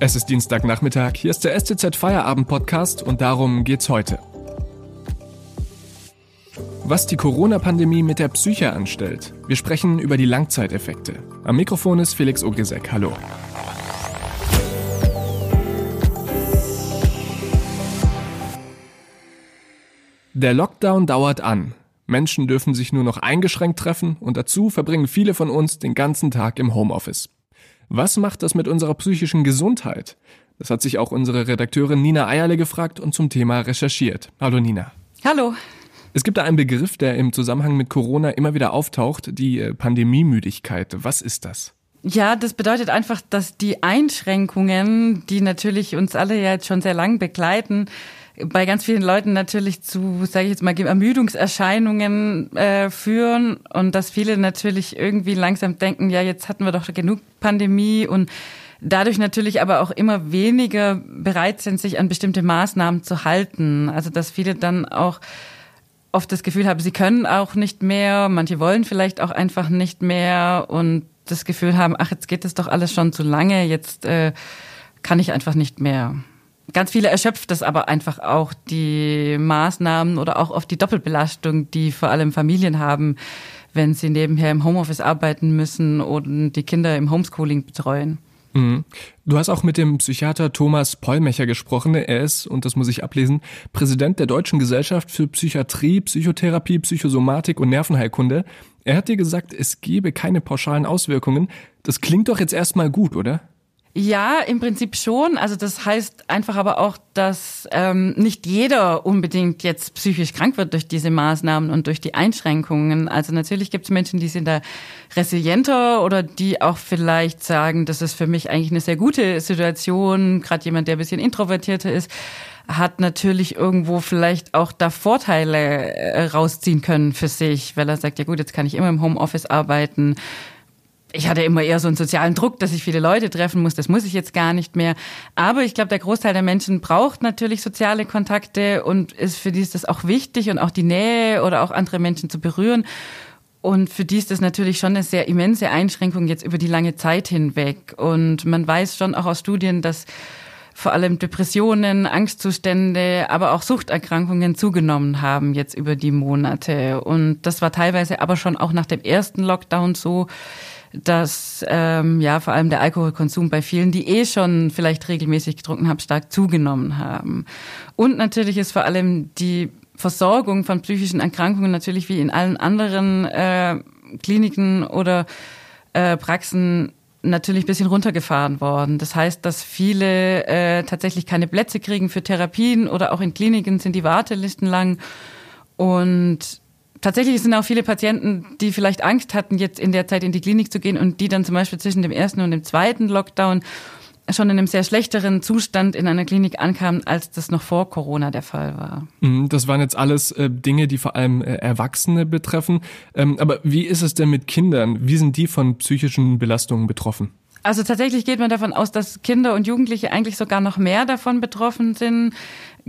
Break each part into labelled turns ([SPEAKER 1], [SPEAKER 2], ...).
[SPEAKER 1] Es ist Dienstagnachmittag, hier ist der STZ Feierabend Podcast und darum geht's heute. Was die Corona-Pandemie mit der Psyche anstellt. Wir sprechen über die Langzeiteffekte. Am Mikrofon ist Felix Ogrisek. Hallo. Der Lockdown dauert an. Menschen dürfen sich nur noch eingeschränkt treffen und dazu verbringen viele von uns den ganzen Tag im Homeoffice. Was macht das mit unserer psychischen Gesundheit? Das hat sich auch unsere Redakteurin Nina Eierle gefragt und zum Thema recherchiert. Hallo Nina.
[SPEAKER 2] Hallo.
[SPEAKER 1] Es gibt da einen Begriff, der im Zusammenhang mit Corona immer wieder auftaucht, die äh, Pandemiemüdigkeit. Was ist das?
[SPEAKER 2] Ja, das bedeutet einfach, dass die Einschränkungen, die natürlich uns alle ja jetzt schon sehr lang begleiten, bei ganz vielen Leuten natürlich zu, sage ich jetzt mal, Ermüdungserscheinungen äh, führen und dass viele natürlich irgendwie langsam denken, ja, jetzt hatten wir doch genug Pandemie und dadurch natürlich aber auch immer weniger bereit sind, sich an bestimmte Maßnahmen zu halten. Also dass viele dann auch oft das Gefühl haben, sie können auch nicht mehr, manche wollen vielleicht auch einfach nicht mehr und das Gefühl haben, ach, jetzt geht das doch alles schon zu lange, jetzt äh, kann ich einfach nicht mehr. Ganz viele erschöpft es aber einfach auch die Maßnahmen oder auch oft die Doppelbelastung, die vor allem Familien haben, wenn sie nebenher im Homeoffice arbeiten müssen und die Kinder im Homeschooling betreuen.
[SPEAKER 1] Mhm. Du hast auch mit dem Psychiater Thomas Pollmecher gesprochen. Er ist, und das muss ich ablesen, Präsident der Deutschen Gesellschaft für Psychiatrie, Psychotherapie, Psychosomatik und Nervenheilkunde. Er hat dir gesagt, es gebe keine pauschalen Auswirkungen. Das klingt doch jetzt erstmal gut, oder?
[SPEAKER 2] Ja, im Prinzip schon. Also das heißt einfach aber auch, dass ähm, nicht jeder unbedingt jetzt psychisch krank wird durch diese Maßnahmen und durch die Einschränkungen. Also natürlich gibt es Menschen, die sind da resilienter oder die auch vielleicht sagen, das ist für mich eigentlich eine sehr gute Situation. Gerade jemand, der ein bisschen introvertierter ist, hat natürlich irgendwo vielleicht auch da Vorteile äh, rausziehen können für sich, weil er sagt, ja gut, jetzt kann ich immer im Homeoffice arbeiten ich hatte immer eher so einen sozialen Druck, dass ich viele Leute treffen muss. Das muss ich jetzt gar nicht mehr. Aber ich glaube, der Großteil der Menschen braucht natürlich soziale Kontakte und ist für die ist das auch wichtig und auch die Nähe oder auch andere Menschen zu berühren. Und für die ist das natürlich schon eine sehr immense Einschränkung jetzt über die lange Zeit hinweg. Und man weiß schon auch aus Studien, dass vor allem Depressionen, Angstzustände, aber auch Suchterkrankungen zugenommen haben jetzt über die Monate. Und das war teilweise aber schon auch nach dem ersten Lockdown so, dass ähm, ja vor allem der Alkoholkonsum bei vielen, die eh schon vielleicht regelmäßig getrunken haben, stark zugenommen haben. Und natürlich ist vor allem die Versorgung von psychischen Erkrankungen natürlich wie in allen anderen äh, Kliniken oder äh, Praxen natürlich bisschen runtergefahren worden. Das heißt, dass viele äh, tatsächlich keine Plätze kriegen für Therapien oder auch in Kliniken sind die Wartelisten lang. Und tatsächlich sind auch viele Patienten, die vielleicht Angst hatten, jetzt in der Zeit in die Klinik zu gehen und die dann zum Beispiel zwischen dem ersten und dem zweiten Lockdown schon in einem sehr schlechteren Zustand in einer Klinik ankamen, als das noch vor Corona der Fall war.
[SPEAKER 1] Mhm, das waren jetzt alles äh, Dinge, die vor allem äh, Erwachsene betreffen. Ähm, aber wie ist es denn mit Kindern? Wie sind die von psychischen Belastungen betroffen?
[SPEAKER 2] Also tatsächlich geht man davon aus, dass Kinder und Jugendliche eigentlich sogar noch mehr davon betroffen sind.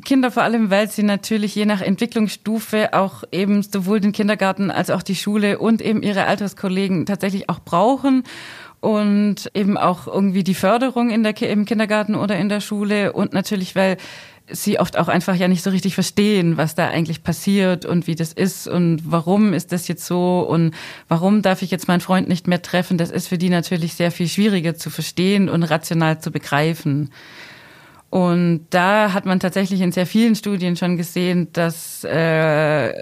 [SPEAKER 2] Kinder vor allem, weil sie natürlich je nach Entwicklungsstufe auch eben sowohl den Kindergarten als auch die Schule und eben ihre Alterskollegen tatsächlich auch brauchen und eben auch irgendwie die Förderung in der, im Kindergarten oder in der Schule und natürlich, weil sie oft auch einfach ja nicht so richtig verstehen, was da eigentlich passiert und wie das ist und warum ist das jetzt so und warum darf ich jetzt meinen Freund nicht mehr treffen. Das ist für die natürlich sehr viel schwieriger zu verstehen und rational zu begreifen. Und da hat man tatsächlich in sehr vielen Studien schon gesehen, dass äh,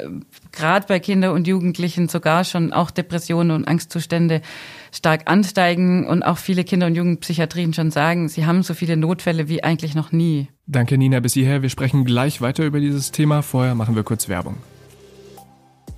[SPEAKER 2] gerade bei Kindern und Jugendlichen sogar schon auch Depressionen und Angstzustände stark ansteigen und auch viele Kinder- und Jugendpsychiatrien schon sagen, sie haben so viele Notfälle wie eigentlich noch nie.
[SPEAKER 1] Danke Nina bis hierher. Wir sprechen gleich weiter über dieses Thema. Vorher machen wir kurz Werbung.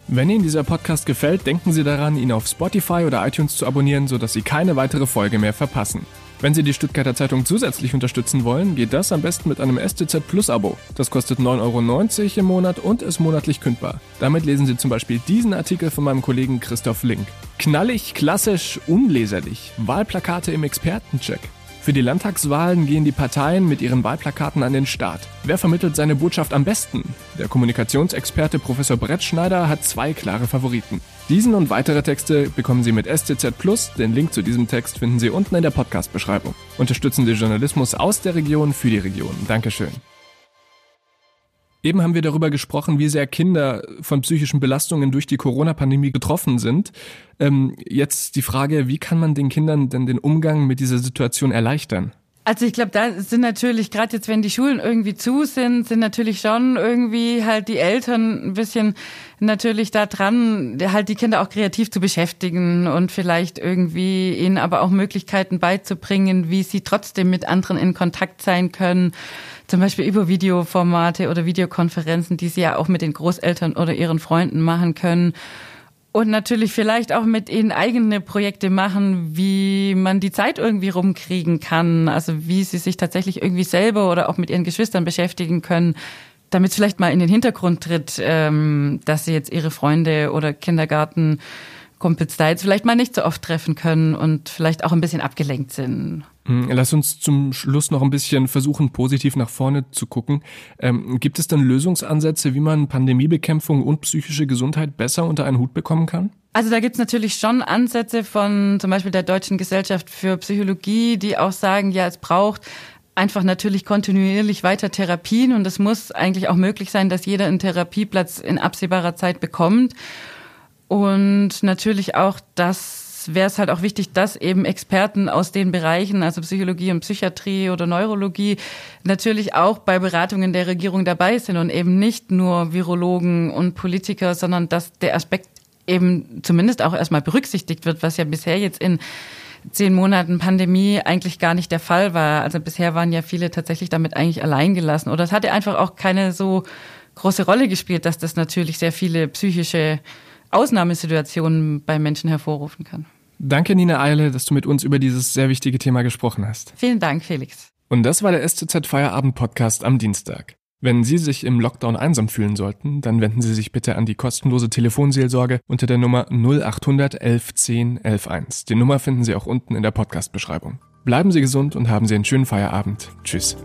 [SPEAKER 1] Wenn Ihnen dieser Podcast gefällt, denken Sie daran, ihn auf Spotify oder iTunes zu abonnieren, sodass Sie keine weitere Folge mehr verpassen. Wenn Sie die Stuttgarter Zeitung zusätzlich unterstützen wollen, geht das am besten mit einem STZ Plus Abo. Das kostet 9,90 Euro im Monat und ist monatlich kündbar. Damit lesen Sie zum Beispiel diesen Artikel von meinem Kollegen Christoph Link. Knallig, klassisch, unleserlich. Wahlplakate im Expertencheck. Für die Landtagswahlen gehen die Parteien mit ihren Wahlplakaten an den Start. Wer vermittelt seine Botschaft am besten? Der Kommunikationsexperte Professor Brett Schneider hat zwei klare Favoriten. Diesen und weitere Texte bekommen Sie mit STZ Plus. Den Link zu diesem Text finden Sie unten in der Podcast-Beschreibung. Unterstützen Sie Journalismus aus der Region für die Region. Dankeschön. Eben haben wir darüber gesprochen, wie sehr Kinder von psychischen Belastungen durch die Corona-Pandemie getroffen sind. Ähm, jetzt die Frage, wie kann man den Kindern denn den Umgang mit dieser Situation erleichtern?
[SPEAKER 2] Also ich glaube, da sind natürlich, gerade jetzt, wenn die Schulen irgendwie zu sind, sind natürlich schon irgendwie halt die Eltern ein bisschen natürlich da dran, halt die Kinder auch kreativ zu beschäftigen und vielleicht irgendwie ihnen aber auch Möglichkeiten beizubringen, wie sie trotzdem mit anderen in Kontakt sein können zum Beispiel über Videoformate oder Videokonferenzen, die sie ja auch mit den Großeltern oder ihren Freunden machen können. Und natürlich vielleicht auch mit ihnen eigene Projekte machen, wie man die Zeit irgendwie rumkriegen kann. Also wie sie sich tatsächlich irgendwie selber oder auch mit ihren Geschwistern beschäftigen können, damit es vielleicht mal in den Hintergrund tritt, ähm, dass sie jetzt ihre Freunde oder Kindergarten Kumpels da jetzt vielleicht mal nicht so oft treffen können und vielleicht auch ein bisschen abgelenkt sind.
[SPEAKER 1] Hm, lass uns zum Schluss noch ein bisschen versuchen, positiv nach vorne zu gucken. Ähm, gibt es denn Lösungsansätze, wie man Pandemiebekämpfung und psychische Gesundheit besser unter einen Hut bekommen kann?
[SPEAKER 2] Also da gibt's natürlich schon Ansätze von zum Beispiel der Deutschen Gesellschaft für Psychologie, die auch sagen, ja, es braucht einfach natürlich kontinuierlich weiter Therapien und es muss eigentlich auch möglich sein, dass jeder einen Therapieplatz in absehbarer Zeit bekommt. Und natürlich auch, das wäre es halt auch wichtig, dass eben Experten aus den Bereichen, also Psychologie und Psychiatrie oder Neurologie, natürlich auch bei Beratungen der Regierung dabei sind und eben nicht nur Virologen und Politiker, sondern dass der Aspekt eben zumindest auch erstmal berücksichtigt wird, was ja bisher jetzt in zehn Monaten Pandemie eigentlich gar nicht der Fall war. Also bisher waren ja viele tatsächlich damit eigentlich allein gelassen. Oder es hatte einfach auch keine so große Rolle gespielt, dass das natürlich sehr viele psychische Ausnahmesituationen bei Menschen hervorrufen kann.
[SPEAKER 1] Danke, Nina Eile, dass du mit uns über dieses sehr wichtige Thema gesprochen hast.
[SPEAKER 2] Vielen Dank, Felix.
[SPEAKER 1] Und das war der STZ Feierabend Podcast am Dienstag. Wenn Sie sich im Lockdown einsam fühlen sollten, dann wenden Sie sich bitte an die kostenlose Telefonseelsorge unter der Nummer 0800 1110 111. Die Nummer finden Sie auch unten in der Podcast-Beschreibung. Bleiben Sie gesund und haben Sie einen schönen Feierabend. Tschüss.